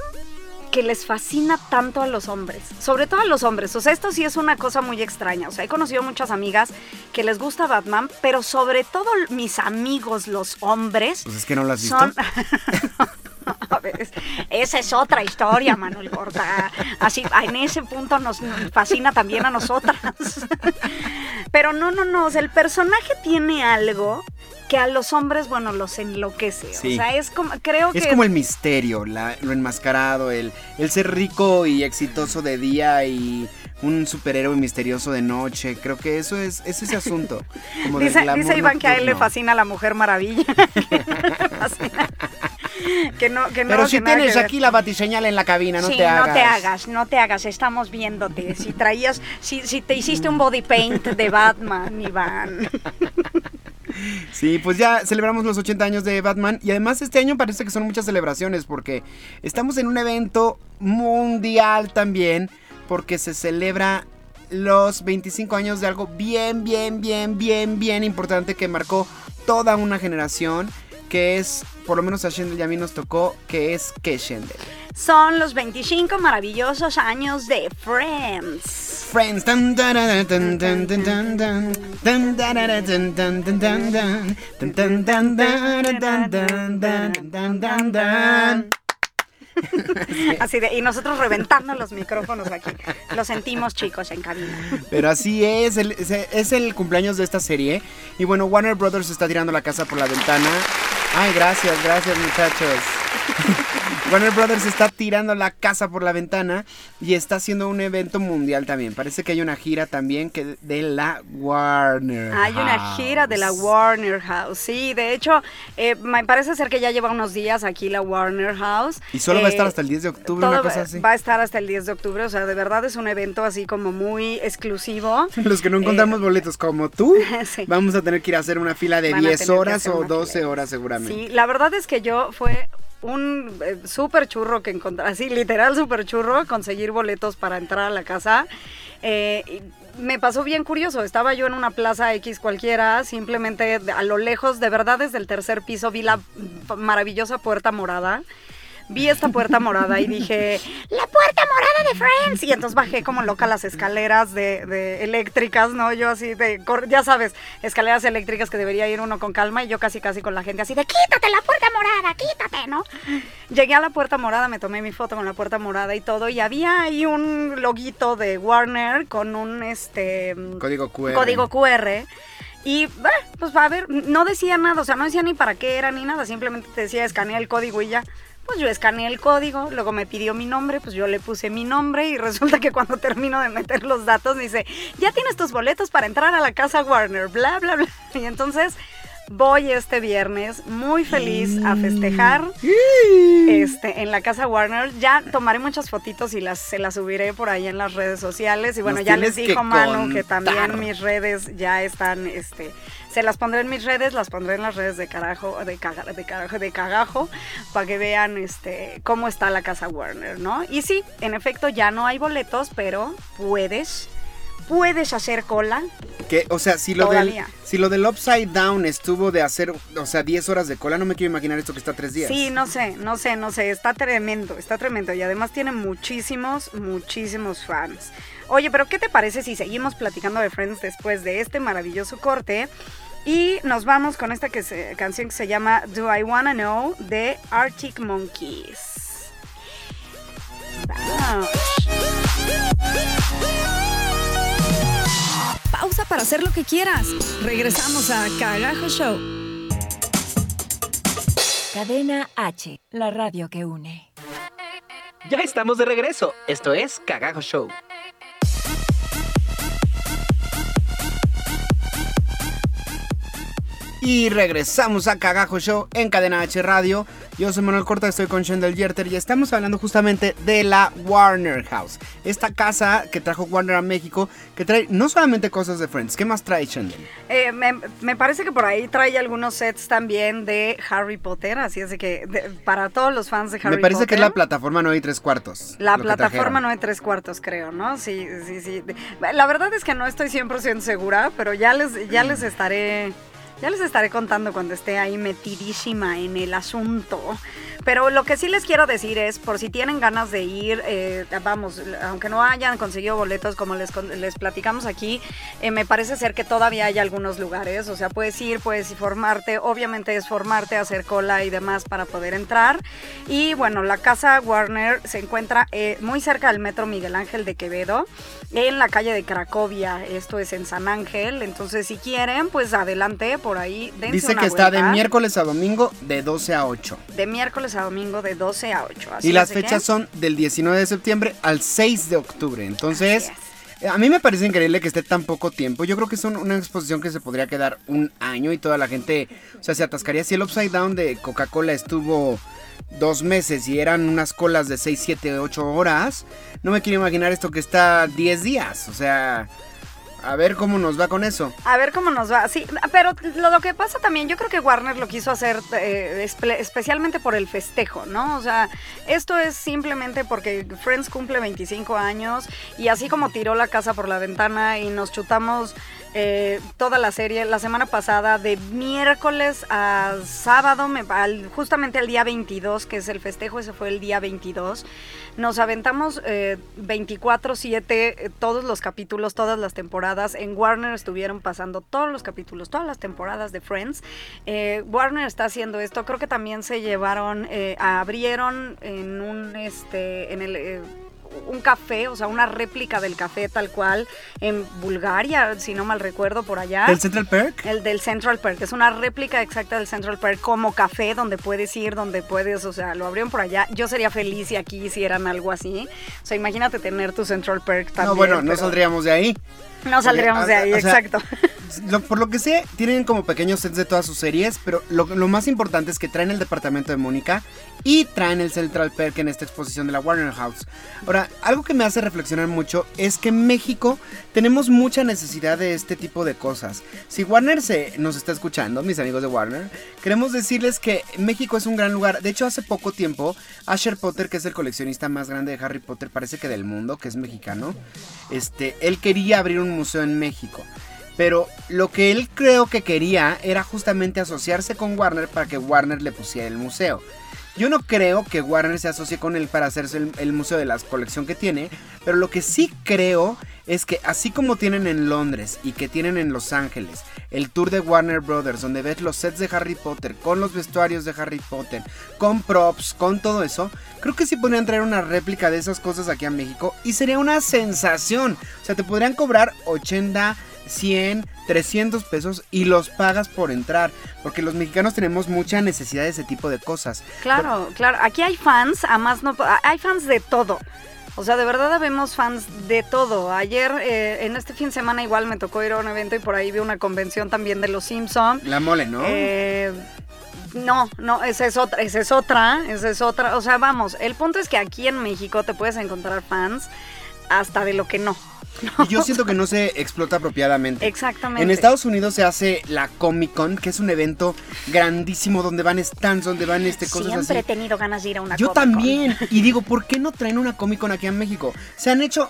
que les fascina tanto a los hombres, sobre todo a los hombres. O sea, esto sí es una cosa muy extraña. O sea, he conocido muchas amigas que les gusta Batman, pero sobre todo mis amigos, los hombres. Pues es que no lo has visto. A [LAUGHS] [LAUGHS] esa es otra historia, Manuel Corta. Así, en ese punto nos, fascina también a nosotras. Pero no, no, no. el personaje tiene algo que a los hombres, bueno, los enloquece. O sea, es como, creo que... Es como el misterio, lo enmascarado, el, el ser rico y exitoso de día y un superhéroe misterioso de noche. Creo que eso es, es ese asunto. [LAUGHS] dice, dice Iván que a él le fascina la Mujer Maravilla. [LAUGHS] [LAUGHS] [LAUGHS] que no, que no, Pero si tienes aquí la batiseñal en la cabina, no te hagas. no te hagas, no te hagas, estamos viéndote. Si traías, si, si te hiciste un body paint de Batman, [LAUGHS] Iván. Sí, pues ya celebramos los 80 años de Batman y además este año parece que son muchas celebraciones porque estamos en un evento mundial también porque se celebra los 25 años de algo bien, bien, bien, bien, bien importante que marcó toda una generación que es, por lo menos a Shendel y a mí nos tocó, que es que Shendel. Son los 25 maravillosos años de Friends. Friends. Así de, y nosotros reventando los micrófonos aquí. Lo sentimos, chicos, en cabina. Pero así es, es el cumpleaños de esta serie. Y bueno, Warner Brothers está tirando la casa por la ventana. Ay, gracias, gracias, muchachos. [LAUGHS] Warner Brothers está tirando la casa por la ventana y está haciendo un evento mundial también. Parece que hay una gira también que de la Warner. Hay una gira de la Warner House. Sí, de hecho, eh, me parece ser que ya lleva unos días aquí la Warner House. Y solo va a estar eh, hasta el 10 de octubre, una cosa así. Va a estar hasta el 10 de octubre, o sea, de verdad es un evento así como muy exclusivo. [LAUGHS] Los que no encontramos eh, boletos como tú, [LAUGHS] vamos a tener que ir a hacer una fila de 10 horas o 12 horas seguramente. Sí, la verdad es que yo fue un eh, súper churro que encontrar, así literal súper churro, conseguir boletos para entrar a la casa. Eh, me pasó bien curioso. Estaba yo en una plaza X cualquiera, simplemente a lo lejos, de verdad desde el tercer piso, vi la maravillosa puerta morada vi esta puerta morada y dije, la puerta morada de Friends. Y entonces bajé como loca las escaleras de, eléctricas, ¿no? Yo así de, ya sabes, escaleras eléctricas que debería ir uno con calma y yo casi casi con la gente así de, quítate la puerta morada, quítate, ¿no? Llegué a la puerta morada, me tomé mi foto con la puerta morada y todo y había ahí un loguito de Warner con un, este... Código QR. Código QR. Y pues a ver, no decía nada, o sea, no decía ni para qué era ni nada, simplemente te decía escanea el código y ya. Pues yo escaneé el código, luego me pidió mi nombre, pues yo le puse mi nombre y [LAUGHS] resulta que cuando termino de meter los datos dice, ya tienes tus boletos para entrar a la casa Warner, bla, bla, bla. [LAUGHS] Y entonces voy este viernes muy feliz a festejar este, en la casa Warner. Ya tomaré muchas fotitos y las, se las subiré por ahí en las redes sociales. Y bueno, ya les dijo Manu que también mis redes ya están este, se las pondré en mis redes, las pondré en las redes de carajo, de, de carajo, de cagajo, para que vean este cómo está la casa Warner, ¿no? Y sí, en efecto ya no hay boletos, pero puedes puedes hacer cola. Que, o sea, si lo, del, si lo del Upside Down estuvo de hacer, o sea, 10 horas de cola, no me quiero imaginar esto que está 3 días. Sí, no sé, no sé, no sé, está tremendo, está tremendo y además tiene muchísimos, muchísimos fans. Oye, pero ¿qué te parece si seguimos platicando de Friends después de este maravilloso corte? Y nos vamos con esta que canción que se llama Do I Wanna Know de Arctic Monkeys. Pausa para hacer lo que quieras. Regresamos a Cagajo Show. Cadena H, la radio que une. Ya estamos de regreso. Esto es Cagajo Show. Y regresamos a Cagajo Show en Cadena H Radio. Yo soy Manuel Corta, estoy con Shendel Yerter y estamos hablando justamente de la Warner House. Esta casa que trajo Warner a México, que trae no solamente cosas de Friends, ¿qué más trae Shendel? Eh, me, parece que por ahí trae algunos sets también de Harry Potter, así es de que para todos los fans de Harry Potter. Me parece que es la plataforma 9 y 3 cuartos. La plataforma 9 y 3 cuartos, creo, ¿no? Sí, sí, sí. La verdad es que no estoy 100% segura, pero ya les, ya les estaré ya les estaré contando cuando esté ahí metidísima en el asunto. Pero lo que sí les quiero decir es, por si tienen ganas de ir, eh, vamos, aunque no hayan conseguido boletos como les, les platicamos aquí, eh, me parece ser que todavía hay algunos lugares. O sea, puedes ir, puedes formarte, obviamente es formarte, hacer cola y demás para poder entrar. Y bueno, la casa Warner se encuentra eh, muy cerca del metro Miguel Ángel de Quevedo, en la calle de Cracovia. Esto es en San Ángel. Entonces, si quieren, pues adelante por ahí. Dice que está de miércoles a domingo de 12 a 8. De miércoles a domingo de 12 a 8. y las fechas son del 19 de septiembre al 6 de octubre. Entonces, a mí me parece increíble que esté tan poco tiempo. Yo creo que es una exposición que se podría quedar un año y toda la gente, o sea, se atascaría. Si el Upside Down de Coca-Cola estuvo dos meses y eran unas colas de 6, 7, 8 horas, no me quiero imaginar esto que está 10 días. O sea, a ver cómo nos va con eso. A ver cómo nos va. Sí, pero lo, que pasa también, yo creo que Warner lo quiso hacer eh, especialmente por el festejo, ¿no? O sea, esto es simplemente porque Friends cumple 25 años y así como tiró la casa por la ventana y nos chutamos eh, toda la serie la semana pasada de miércoles a sábado, justamente el día 22, que es el festejo, ese fue el día 22. Nos aventamos 24/7 eh, eh, todos los capítulos, todas las temporadas. En Warner estuvieron pasando todos los capítulos, todas las temporadas de Friends. Warner está haciendo esto. Creo que también se llevaron, abrieron en un, este, en el un café, o sea, una réplica del café tal cual en Bulgaria, si no mal recuerdo, por allá. ¿El Central Park? El del Central Park, es una réplica exacta del Central Park como café donde puedes ir, donde puedes, o sea, lo abrieron por allá. Yo sería feliz si aquí hicieran algo así. O sea, imagínate tener tu Central Park también. No, bueno, no saldríamos de ahí. [LAUGHS] No saldríamos de ahí, exacto. [LAUGHS] Lo- por lo que sé, tienen como pequeños sets de todas sus series, pero lo, lo más importante es que traen el departamento de Mónica y traen el Central Perk en esta exposición de la Warner House. Ahora, algo que me hace reflexionar mucho es que en México tenemos mucha necesidad de este tipo de cosas. Si Warner se nos está escuchando, mis amigos de Warner, queremos decirles que México es un gran lugar. De hecho, hace poco tiempo, Asher Potter, que es el coleccionista más grande de Harry Potter, parece que del mundo, que es mexicano, este, él quería abrir un museo en México. Pero lo que él creo que quería era justamente asociarse con Warner para que Warner le pusiera el museo. Yo no creo que Warner se asocie con él para hacerse el, museo de la colección que tiene, pero lo que sí creo es que así como tienen en Londres y que tienen en Los Ángeles el tour de Warner Brothers, donde ves los sets de Harry Potter, con los vestuarios de Harry Potter, con props, con todo eso, creo que sí podrían traer una réplica de esas cosas aquí a México y sería una sensación. O sea, te podrían cobrar 80, 100, 300 pesos y los pagas por entrar. Porque los mexicanos tenemos mucha necesidad de ese tipo de cosas. Claro, claro. Aquí hay fans, a más no. Hay fans de todo. O sea, de verdad vemos fans de todo. Ayer, eh, en este fin de semana, igual me tocó ir a un evento y por ahí vi una convención también de los Simpson. La mole, ¿no? Eh, no, no, esa es otra, esa es otra, esa es otra. O sea, vamos, el punto es que aquí en México te puedes encontrar fans hasta de lo que no. Y yo siento que no se explota apropiadamente. Exactamente. En Estados Unidos se hace la Comic Con, que es un evento grandísimo donde van stands, donde van este cosas Siempre he así. tenido ganas de ir a una Yo Comic-Con. también. [LAUGHS] Y digo, ¿por qué no traen una Comic Con aquí en México? Se han hecho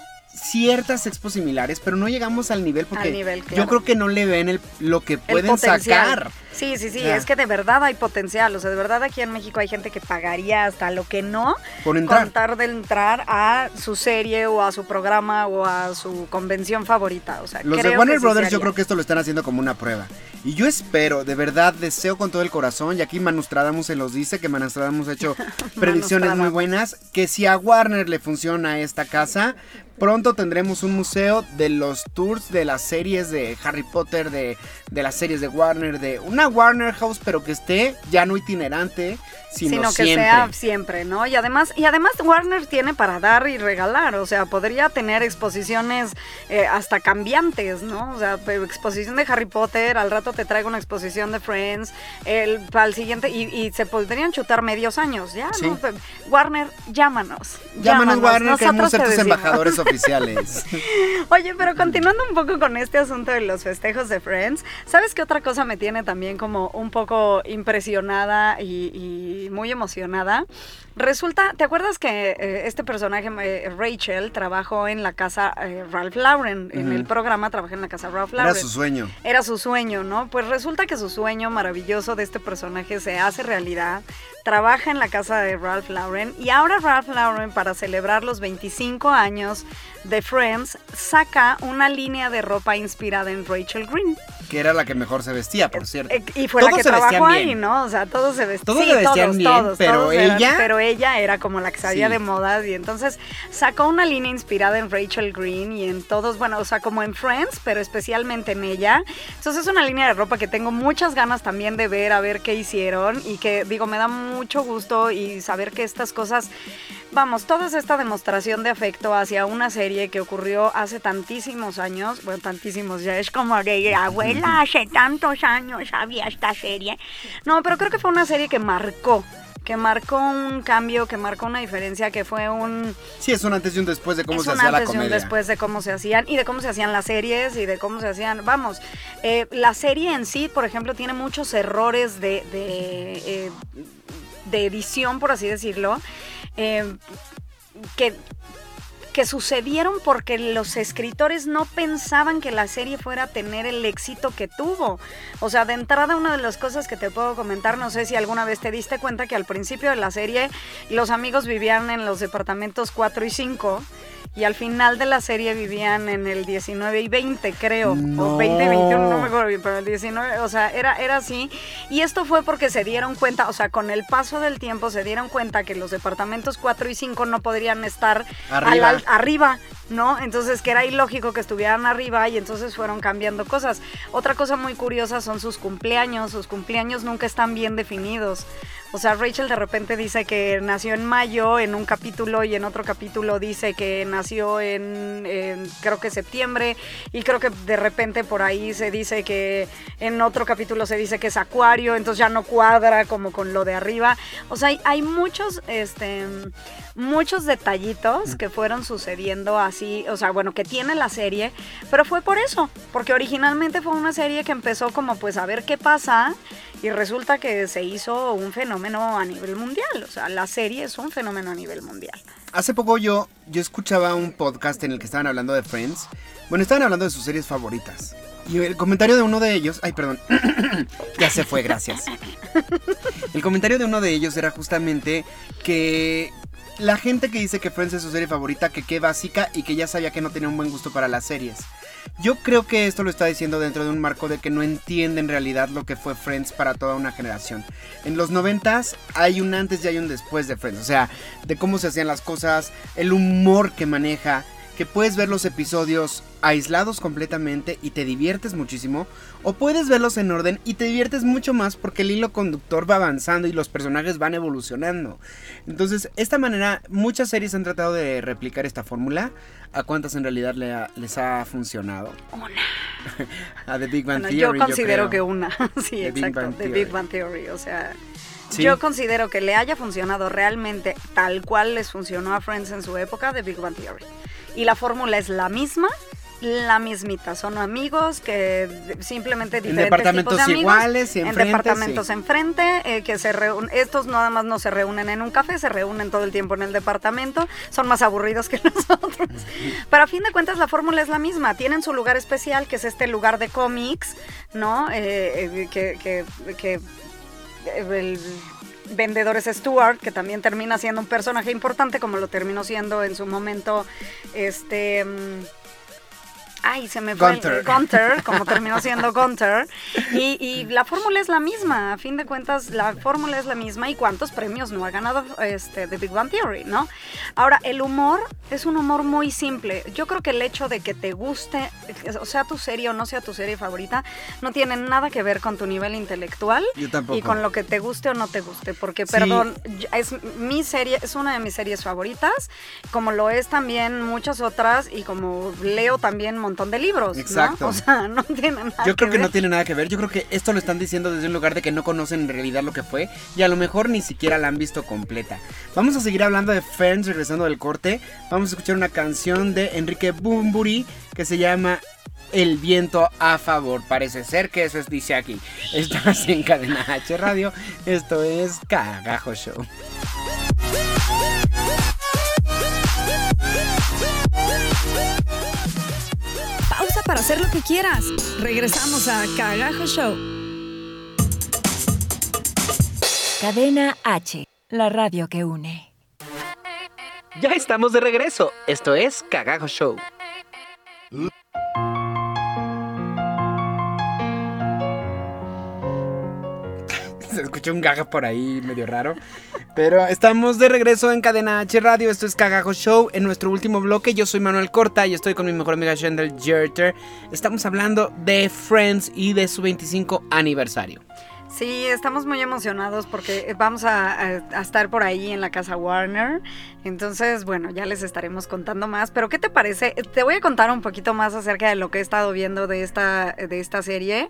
ciertas expos similares, pero no llegamos al nivel porque Al nivel, yo creo que no le ven el, lo que pueden sacar. Sí, sí, sí, es que de verdad hay potencial, o sea, de verdad aquí en México hay gente que pagaría hasta lo que no Por entrar. contar de entrar a su serie o a su programa o a su convención favorita, o sea, Los creo de Warner que Brothers yo creo que esto lo están haciendo como una prueba. Y yo espero, de verdad, deseo con todo el corazón, y aquí Manustradamus se los dice, que Manustradamus ha hecho [LAUGHS] predicciones muy buenas, que si a Warner le funciona esta casa, pronto tendremos un museo de los tours de las series de Harry Potter, de, de las series de Warner, de una Warner House, pero que esté ya no itinerante, sino, sino que siempre. sea siempre, ¿no? Y además, y además Warner tiene para dar y regalar, o sea, podría tener exposiciones eh, hasta cambiantes, ¿no? O sea, exposición de Harry Potter, al rato te traigo una exposición de Friends, el para el siguiente y, y se podrían chutar medios años, ya, Sí. ¿no? Warner, llámanos. Llámanos, Warner, queremos nosotros ser te tus embajadores [LAUGHS] oficiales. Oye, pero continuando un poco con este asunto de los festejos de Friends, ¿sabes qué otra cosa me tiene también como un poco impresionada y, y muy emocionada? Resulta, ¿te acuerdas que eh, este personaje, eh, Rachel, trabajó en la casa eh, Ralph Lauren? En el programa trabajé en la casa Ralph Lauren. Era su sueño. Era su sueño, ¿no? Pues resulta que su sueño maravilloso de este personaje se hace realidad. Trabaja en la casa de Ralph Lauren y ahora Ralph Lauren para celebrar los 25 años de Friends saca una línea de ropa inspirada en Rachel Green. Que era la que mejor se vestía, por cierto. Eh, Y fue Todos la que trabajó ahí, bien. ¿no? O sea, todos se vestían. Todos se vestían bien, pero eran- ella- pero ella era como la que sabía Sí. de modas y entonces sacó una línea inspirada en Rachel Green y en todos, bueno, o sea, como en Friends, pero especialmente en ella. Entonces es una línea de ropa que tengo muchas ganas también de ver, a ver qué hicieron y que digo, me da mucho gusto y saber que estas cosas, vamos, toda esta demostración de afecto hacia una serie que ocurrió hace tantísimos años, bueno, tantísimos ya es como de abuela, hace tantos años había esta serie. No, pero creo que fue una serie que marcó, que marcó un cambio, que marcó una diferencia, que fue un Sí, es un antes y un después de cómo es se hacía la antes y un comedia. después de cómo se hacían y de cómo se hacían las series y de cómo se hacían. Vamos, eh, la serie en sí, por ejemplo, tiene muchos errores de, de, eh, de edición, por así decirlo, eh, que que sucedieron porque los escritores no pensaban que la serie fuera a tener el éxito que tuvo. O sea, de entrada una de las cosas que te puedo comentar, no sé si alguna vez te diste cuenta que al principio de la serie los amigos vivían en los departamentos 4 y 5 y al final de la serie vivían en el 19 y 20, creo, No. o 20 y 21, no me acuerdo bien, pero el 19, o sea, era, era así. Y esto fue porque se dieron cuenta, o sea, con el paso del tiempo se dieron cuenta que los departamentos 4 y 5 no podrían estar al Arriba. al- arriba, ¿no? Entonces que era ilógico que estuvieran arriba y entonces fueron cambiando cosas. Otra cosa muy curiosa son sus cumpleaños, sus cumpleaños nunca están bien definidos. O sea, Rachel de repente dice que nació en mayo en un capítulo y en otro capítulo dice que nació en, creo que septiembre y creo que de repente por ahí se dice que en otro capítulo se dice que es acuario, entonces ya no cuadra como con lo de arriba. O sea, hay, hay muchos, este, muchos detallitos que fueron sucediendo así, o sea, bueno, que tiene la serie, pero fue por eso, porque originalmente fue una serie que empezó como pues a ver qué pasa y resulta que se hizo un fenómeno a nivel mundial, o sea, la serie es un fenómeno a nivel mundial. Hace poco yo, yo escuchaba un podcast en el que estaban hablando de Friends. Bueno, estaban hablando de sus series favoritas. Y el comentario de uno de ellos, ay, perdón, [COUGHS] ya se fue, gracias. El comentario de uno de ellos era justamente que la gente que dice que Friends es su serie favorita, que qué básica y que ya sabía que no tenía un buen gusto para las series. Yo creo que esto lo está diciendo dentro de un marco de que no entiende en realidad lo que fue Friends para toda una generación. En los noventas hay un antes y hay un después de Friends, o sea, de cómo se hacían las cosas, el humor que maneja, que puedes ver los episodios aislados completamente y te diviertes muchísimo, o puedes verlos en orden y te diviertes mucho más porque el hilo conductor va avanzando y los personajes van evolucionando. Entonces, esta manera, muchas series han tratado de replicar esta fórmula. ¿A cuántas en realidad le ha- les ha funcionado? Una. [LAUGHS] A The Big Bang Bueno, Theory. yo considero que una, [LAUGHS] sí, The exacto, The. Big Bang Theory, o sea, Sí. yo considero que le haya funcionado realmente tal cual les funcionó a Friends en su época de Big Bang Theory. Y la fórmula es la misma, la mismita, son amigos que simplemente En diferentes departamentos tipos de amigos, iguales y en enfrente, departamentos sí. enfrente, eh, que se reúnen, estos nada más no se reúnen en un café, se reúnen todo el tiempo en el departamento, son más aburridos que [LAUGHS] nosotros. Pero a fin de cuentas la fórmula es la misma, tienen su lugar especial, que es este lugar de cómics, ¿no? Eh, eh, que, que, que el vendedor es Stuart, que también termina siendo un personaje importante, como lo terminó siendo en su momento este... Ay, se me fue el- Gunther. Gunther, [LAUGHS] como terminó siendo Gunter. Y, y la fórmula es la misma, a fin de cuentas, la fórmula es la misma. ¿Y cuántos premios no ha ganado este, The Big Bang Theory, no? Ahora, el humor es un humor muy simple. Yo creo que el hecho de que te guste, o sea tu serie o no sea tu serie favorita, no tiene nada que ver con tu nivel intelectual Yo tampoco. y con lo que te guste o no te guste. Porque, Sí. perdón, es mi serie, es una de mis series favoritas, como lo es también muchas otras y como leo también montón de libros. ¿no? Exacto. O sea, [LAUGHS] no tiene nada Yo creo que no tiene nada que ver. Yo creo que esto lo están diciendo desde un lugar de que no conocen en realidad lo que fue y a lo mejor ni siquiera la han visto completa. Vamos a seguir hablando de Friends regresando del corte. Vamos a escuchar una canción de Enrique Bumburi que se llama El viento a favor. Parece ser que eso es dice aquí. Estás en Cadena H Radio. Esto es Cagajo Show. Para hacer lo que quieras. Regresamos a Cagajo Show. Cadena H, la radio que une. Ya estamos de regreso. Esto es Cagajo Show. Se escucha un gaga por ahí medio raro. Pero estamos de regreso en Cadena H Radio. Esto es Cagajo Show. En nuestro último bloque, yo soy Manuel Corta y estoy con mi mejor amiga Shendel Jerter. Estamos hablando de Friends y de su 25 aniversario. Sí, estamos muy emocionados porque vamos a estar por ahí en la casa Warner. Entonces, bueno, ya les estaremos contando más. Pero, ¿qué te parece? Te voy a contar un poquito más acerca de lo que he estado viendo de esta, de esta serie.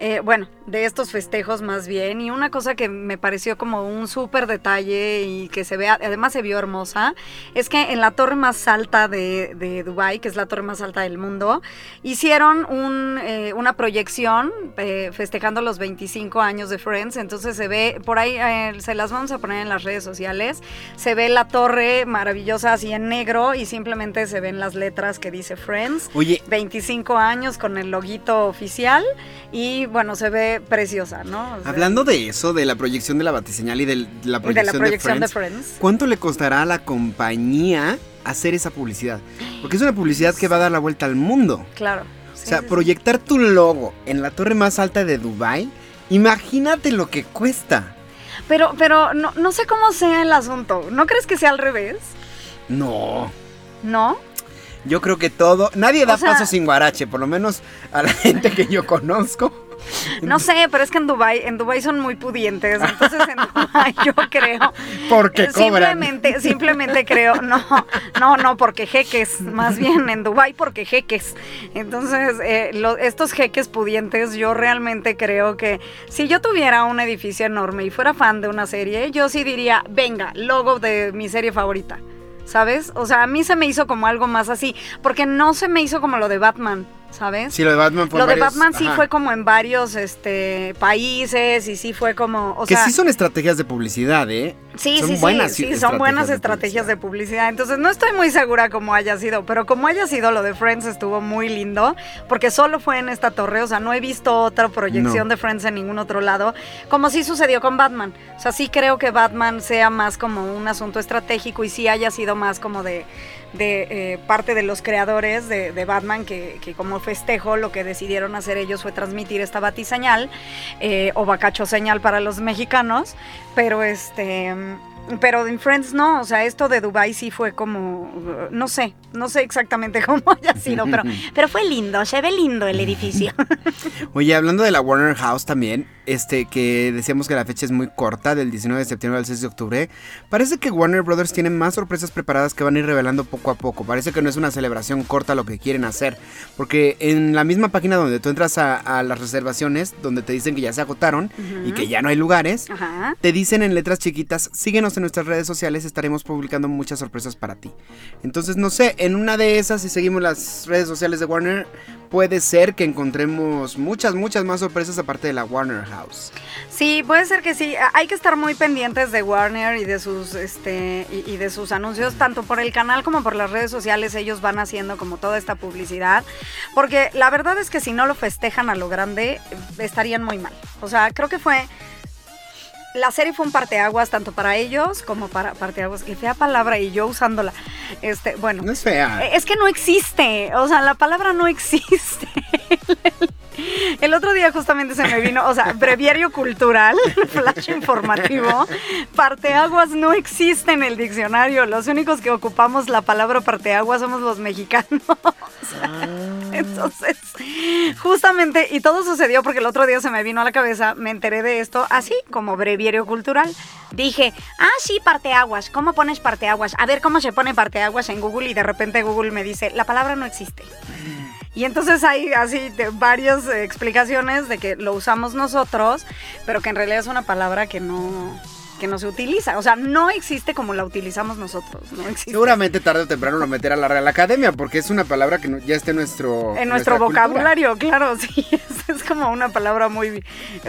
Eh, bueno, de estos festejos más bien. Y una cosa que me pareció como un súper detalle y que se vea, además se vio hermosa, es que en la torre más alta de, de Dubai, que es la torre más alta del mundo, hicieron un, eh, una proyección eh, festejando los 25 años de Friends. Entonces se ve, por ahí eh, se las vamos a poner en las redes sociales, se ve la torre maravillosa así en negro y simplemente se ven las letras que dice Friends. Oye, 25 años con el loguito oficial y bueno, se ve preciosa, ¿no? O sea, hablando de eso, de la proyección de la batiseñal y de la y de la proyección, de, de Friends. ¿cuánto le costará a la compañía hacer esa publicidad? Porque es una publicidad que va a dar la vuelta al mundo. Claro. O sea, sí, sí. proyectar tu logo en la torre más alta de Dubai, imagínate lo que cuesta. Pero, pero no, no sé cómo sea el asunto. ¿No crees que sea al revés? No, ¿No? yo creo que todo, nadie da O sea- paso sin guarache, por lo menos a la [LAUGHS] gente que yo conozco. No sé, pero es que en Dubai, en Dubai son muy pudientes, entonces en [LAUGHS] Dubai yo creo. Porque cobran. Simplemente, simplemente creo, no, no, no, porque jeques, más bien en Dubai porque jeques. Entonces, eh, lo- estos jeques pudientes, yo realmente creo que si yo tuviera un edificio enorme y fuera fan de una serie, yo sí diría, venga, logo de mi serie favorita. ¿Sabes? O sea, a mí se me hizo como algo más así, porque no se me hizo como lo de Batman, ¿sabes? Sí, lo de Batman fue Lo de Batman sí ajá. fue como en varios este, países y sí fue como, o que sea, sí son estrategias de publicidad, ¿eh? Sí, son sí, buenas sí, sí, son buenas estrategias de publicidad. Entonces no estoy muy segura cómo haya sido, pero como haya sido lo de Friends estuvo muy lindo, porque solo fue en esta torre, o sea, no he visto otra proyección No. de Friends en ningún otro lado, como sí sucedió con Batman. O sea, sí creo que Batman sea más como un asunto estratégico y sí haya sido más como de de eh, parte de los creadores de, de Batman que, que como festejo lo que decidieron hacer ellos fue transmitir esta batiseñal eh, o bacacho señal para los mexicanos pero este pero en Friends no, o sea, esto de Dubai sí fue como, no sé, no sé exactamente [LAUGHS] cómo haya sido, pero, [LAUGHS] pero fue lindo, se ve lindo el edificio. [LAUGHS] Oye, hablando de la Warner House también, este que decíamos que la fecha es muy corta, del 19 de septiembre al 6 de octubre, parece que Warner Brothers tiene más sorpresas preparadas que van a ir revelando poco a poco. Parece que no es una celebración corta lo que quieren hacer, porque en la misma página donde tú entras a, a las reservaciones, donde te dicen que ya se agotaron y que ya no hay lugares, Ajá. te dicen en letras chiquitas, síguenos en nuestras redes sociales, estaremos publicando muchas sorpresas para ti. Entonces, no sé, en una de esas, si seguimos las redes sociales de Warner, puede ser que encontremos muchas, muchas más sorpresas aparte de la Warner Sí, puede ser que sí. Hay que estar muy pendientes de Warner y de sus este y, de sus anuncios, tanto por el canal como por las redes sociales. Ellos van haciendo como toda esta publicidad, porque la verdad es que si no lo festejan a lo grande, estarían muy mal. O sea, creo que fue la serie fue un parteaguas tanto para ellos como para parteaguas. Qué fea palabra y yo usándola. Este, bueno. No es fea. Eh, Es que no existe, o sea, la palabra no existe. [LAUGHS] El otro día justamente se me vino, o sea, breviario cultural, [LAUGHS] flash informativo, parteaguas no existe en el diccionario. Los únicos que ocupamos la palabra parteaguas somos los mexicanos. Entonces, justamente, y todo sucedió porque el otro día se me vino a la cabeza, me enteré de esto así como breviario cultural. Dije, ah, sí, parteaguas. ¿Cómo pones parteaguas? A ver cómo se pone parteaguas en Google y de repente Google me dice, la palabra no existe. Y entonces hay así varias explicaciones de que lo usamos nosotros, pero que en realidad es una palabra que no, que no se utiliza. O sea, no existe como la utilizamos nosotros. No existe. Seguramente tarde o temprano lo meter a la Real Academia, porque es una palabra que ya está en nuestro En nuestro cultura. vocabulario, claro, [LAUGHS] sí, es, es como una palabra muy,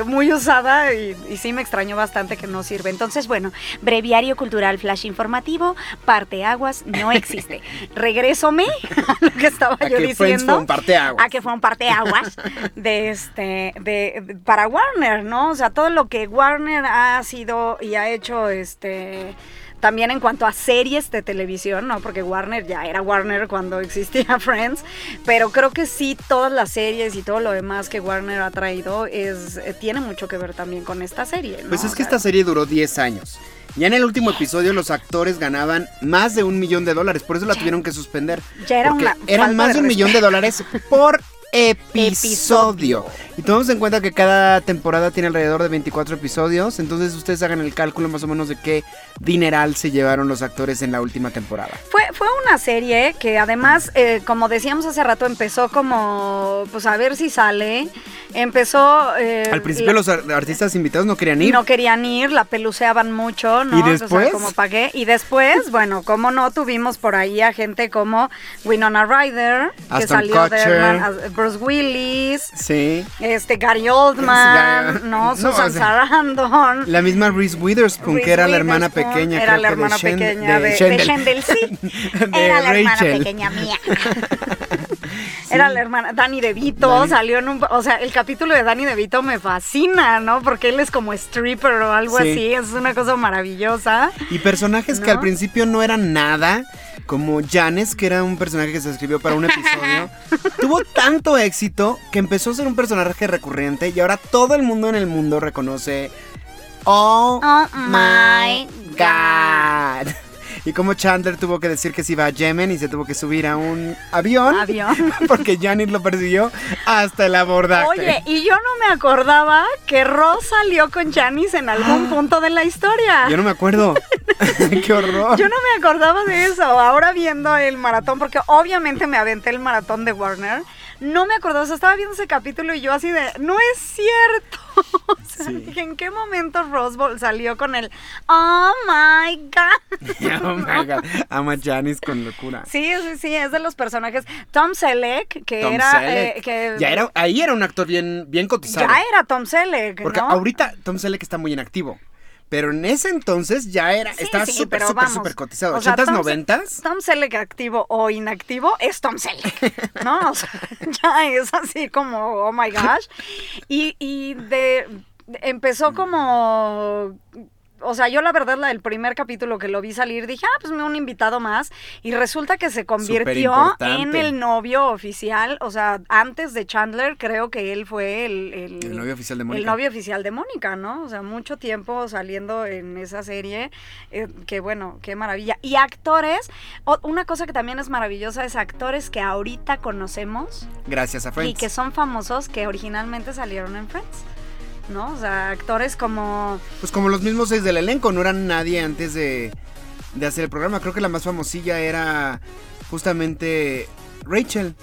muy usada y, y sí me extrañó bastante que no sirve. Entonces, bueno, breviario cultural flash informativo, parteaguas no existe. [LAUGHS] Regrésome a lo que estaba A yo que diciendo. fue un parteaguas. A que fue un parteaguas de este, de- para Warner, ¿no? O sea, todo lo que Warner ha sido y ha hecho, este también en cuanto a series de televisión, ¿no? Porque Warner ya era Warner cuando existía [LAUGHS] Friends, pero creo que sí todas las series y todo lo demás que Warner ha traído es eh, tiene mucho que ver también con esta serie, ¿no? Pues es que esta serie duró 10 años. Ya en el último episodio los actores ganaban más de un millón de dólares, por eso la tuvieron que suspender. Ya era una eran más de de un millón de dólares por [LAUGHS] episodio. Y tomamos en cuenta que cada temporada tiene alrededor de 24 episodios, entonces ustedes hagan el cálculo más o menos de qué dineral se llevaron los actores en la última temporada. Fue, fue una serie que además, eh, como decíamos hace rato, empezó como, pues a ver si sale. Empezó... eh, Al principio la- los ar- artistas invitados no querían ir. No querían ir, la peluceaban mucho, ¿no? ¿Y O sea, después? como pagué. Y después, [LAUGHS] bueno, como no, tuvimos por ahí a gente como Winona Ryder, que salió de Kutcher. Herman- a- Bruce Willis, Sí. este Gary Oldman, ¿no? no, Susan o sea, Sarandon. La misma Reese Witherspoon, Reese que era la hermana pequeña. Era creo la que hermana pequeña de, de Shendel. Sí. [LAUGHS] De era la hermana pequeña mía. [LAUGHS] Era la hermana Danny DeVito, salió en un, o sea, el capítulo de Danny DeVito me fascina, ¿no? Porque él es como stripper o algo Sí. así, es una cosa maravillosa. Y personajes que al principio no eran nada, como Janes, que era un personaje que se escribió para un episodio, [LAUGHS] tuvo tanto éxito que empezó a ser un personaje recurrente y ahora todo el mundo en el mundo reconoce. Oh, Oh my God. Y cómo Chandler tuvo que decir que se iba a Yemen y se tuvo que subir a un avión. Avión. [LAUGHS] Porque Janet lo persiguió hasta el abordaje. Oye, y yo no me acordaba que Ross salió con Janice en algún [GASPS] punto de la historia. Yo no me acuerdo. [LAUGHS] Qué horror. Yo no me acordaba de eso. Ahora viendo el maratón, porque obviamente me aventé el maratón de Warner. No me acordaba, o sea, estaba viendo ese capítulo y yo así de, no es cierto. [LAUGHS] O sea, Sí. dije, ¿en qué momento Roswell salió con el, oh my God? [LAUGHS] oh my god. Amo a Janice con locura. Sí, sí, sí, es de los personajes. Tom Selleck, que Tom era... Selleck. eh, que ya era, ahí era un actor bien, bien cotizado. Ya era Tom Selleck, Porque ¿no? ahorita Tom Selleck está muy inactivo. Pero en ese entonces ya era, Sí, estaba sí, súper, pero súper, súper cotizado. o sea, ¿80s, Tom Se- 90s? Tom Selleck activo o inactivo es Tom Selleck, ¿no? O sea, [LAUGHS] ya es así como, oh my gosh. Y, y de, empezó como... O sea, yo la verdad, la del primer capítulo que lo vi salir, dije, ah, pues me un invitado más. Y resulta que se convirtió en el novio oficial. O sea, antes de Chandler, creo que él fue el... El, El novio oficial de el Mónica. novio oficial de Mónica, ¿no? O sea, mucho tiempo saliendo en esa serie. eh, que bueno, qué maravilla. Y actores, una cosa que también es maravillosa es actores que ahorita conocemos Gracias a Friends. y que son famosos que originalmente salieron en Friends. ¿No? O sea, actores como. Pues como los mismos seis del elenco, no eran nadie antes de, de hacer el programa. Creo que la más famosilla era justamente Rachel.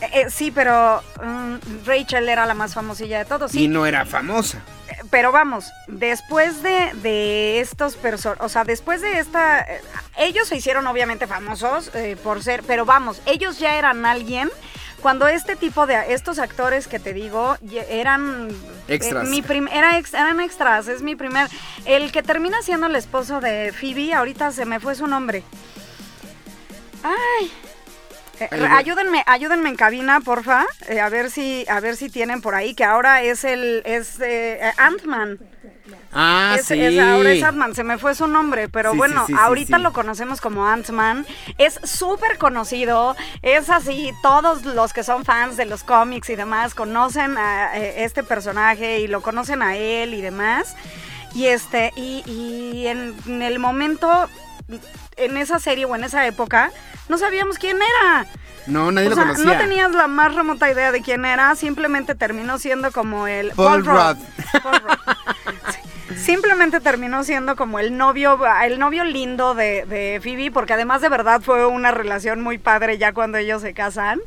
eh, eh, sí, pero mm, Rachel era la más famosilla de todos. Sí, Y no era famosa. pero vamos, después de, de estos personas, o sea, después de esta, eh, ellos se hicieron obviamente famosos eh, por ser, pero vamos, ellos ya eran alguien. Cuando este tipo de estos actores que te digo eran Extras. eh, mi prim- era ex- eran extras, es mi primer el que termina siendo el esposo de Phoebe, ahorita se me fue su nombre. Ay. Eh, ayúdenme, ayúdenme en cabina, porfa, eh, a ver si a ver si tienen por ahí que ahora es el es eh, Ant-Man. Ah, Es- sí. es- ahora es Ant-Man, se me fue su nombre, pero Sí, bueno, sí, sí, ahorita lo conocemos como Ant-Man. Es súper conocido, es así, todos los que son fans de los cómics y demás conocen a este personaje y lo conocen a él y demás. Y este, y, y en, en el momento, en esa serie o en esa época, no sabíamos quién era. No, nadie O lo sea, conocía. no tenías la más remota idea de quién era, simplemente terminó siendo como el Paul Rudd. [LAUGHS] Paul Rudd. Sí. Simplemente terminó siendo como el novio, el novio lindo de, de Phoebe, porque además de verdad fue una relación muy padre ya cuando ellos se casan.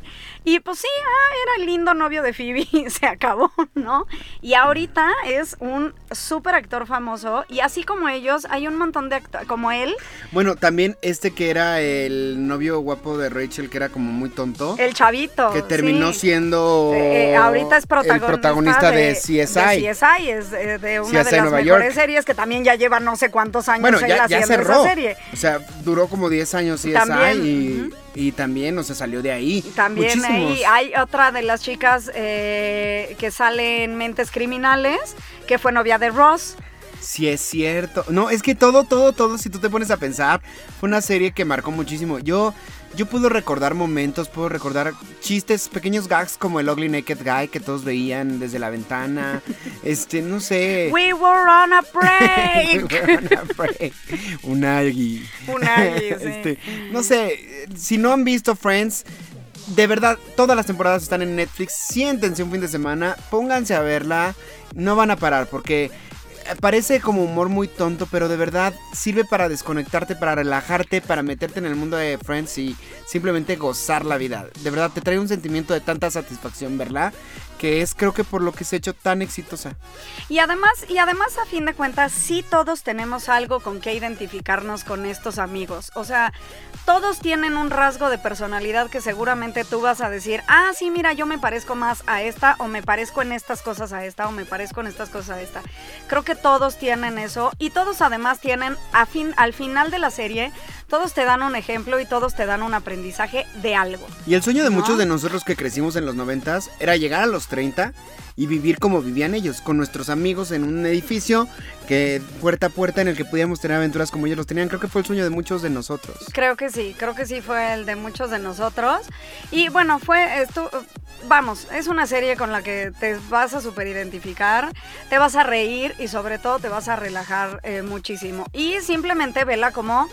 Y pues sí, ah, era el lindo novio de Phoebe [LAUGHS] y se acabó, ¿no? Y ahorita es un súper actor famoso y así como ellos, hay un montón de actores, como él, Bueno, también este que era el novio guapo de Rachel, que era como muy tonto. el chavito. que terminó sí. siendo Eh, eh, ahorita es protagonista, el protagonista de, CSI. de CSI, es eh, de una CSI de las Nueva mejores York. series que también ya lleva no sé cuántos años Bueno, él ya, cerró. esa serie. O sea, duró como 10 años CSI También, y. y también, o sea, salió de ahí. Y También Muchísimos. ahí hay otra de las chicas eh, que sale en Mentes Criminales, que fue novia de Ross. Sí, es cierto. No, es que todo, todo, todo, si tú te pones a pensar, fue una serie que marcó muchísimo. Yo, yo puedo recordar momentos, puedo recordar chistes, pequeños gags como el Ugly Naked Guy que todos veían desde la ventana. [LAUGHS] Este, no sé. We were on a break. [LAUGHS] Un Aggie. Un Aggie, [LAUGHS] sí. Este, no sé, si no han visto Friends, de verdad, todas las temporadas están en Netflix. Siéntense un fin de semana, pónganse a verla. No van a parar porque parece como humor muy tonto, pero de verdad sirve para desconectarte, para relajarte, para meterte en el mundo de Friends y simplemente gozar la vida. De verdad, te trae un sentimiento de tanta satisfacción, ¿verdad? Que es creo que por lo que se ha hecho tan exitosa. Y además, y además a fin de cuentas, sí todos tenemos algo con que identificarnos con estos amigos. O sea, todos tienen un rasgo de personalidad que seguramente tú vas a decir, ah, sí, mira, yo me parezco más a esta, o me parezco en estas cosas a esta, o me parezco en estas cosas a esta. Creo que todos tienen eso, y todos además tienen, a fin, al final de la serie, todos te dan un ejemplo y todos te dan un aprendizaje de algo. Y el sueño de ¿No? muchos de nosotros que crecimos en los noventas era llegar a los 30 y vivir como vivían ellos, con nuestros amigos en un edificio que puerta a puerta en el que podíamos tener aventuras como ellos los tenían. Creo que fue el sueño de muchos de nosotros. Creo que sí, creo que sí fue el de muchos de nosotros. Y bueno, fue esto, vamos, es una serie con la que te vas a super identificar, te vas a reír y sobre todo te vas a relajar eh, muchísimo. Y simplemente vela como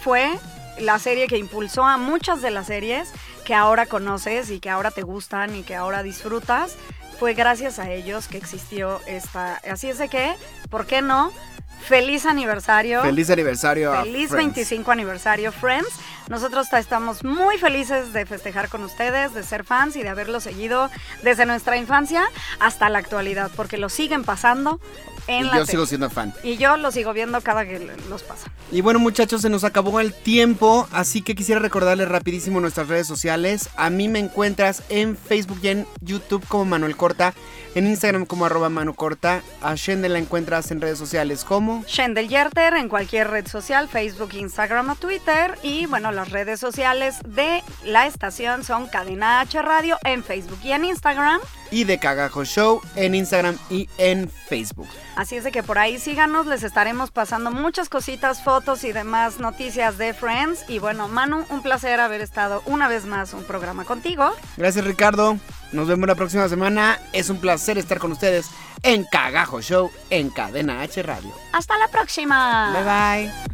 fue la serie que impulsó a muchas de las series que ahora conoces y que ahora te gustan y que ahora disfrutas. Fue gracias a ellos que existió esta. Así es de que, ¿por qué no? Feliz aniversario. Feliz aniversario. a Feliz Friends. 25 aniversario, Friends. Nosotros ta- estamos muy felices de festejar con ustedes, de ser fans y de haberlo seguido desde nuestra infancia hasta la actualidad, porque lo siguen pasando en Y la yo tele. sigo siendo fan. Y yo lo sigo viendo cada que los pasa. Y bueno muchachos, se nos acabó el tiempo, así que quisiera recordarles rapidísimo nuestras redes sociales. A mí me encuentras en Facebook y en YouTube como Manuel Corta, en Instagram como arroba Manu Corta, a Shende la encuentras en redes sociales como... Shendel Yerter en cualquier red social, Facebook, Instagram o Twitter. Y bueno, las redes sociales de la estación son Cadena H Radio en Facebook y en Instagram. Y de Cagajo Show en Instagram y en Facebook. Así es de que por ahí síganos, les estaremos pasando muchas cositas, fotos y demás noticias de Friends. Y bueno, Manu, un placer haber estado una vez más un programa contigo. Gracias Ricardo, nos vemos la próxima semana. Es un placer estar con ustedes en Cagajo Show en Cadena H Radio. Hasta la próxima. Bye bye.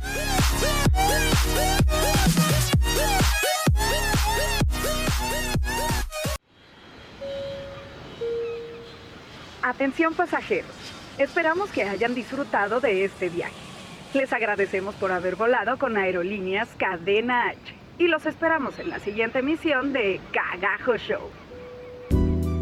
Atención pasajeros, esperamos que hayan disfrutado de este viaje. Les agradecemos por haber volado con Aerolíneas Cadena H y los esperamos en la siguiente emisión de Cagajo Show.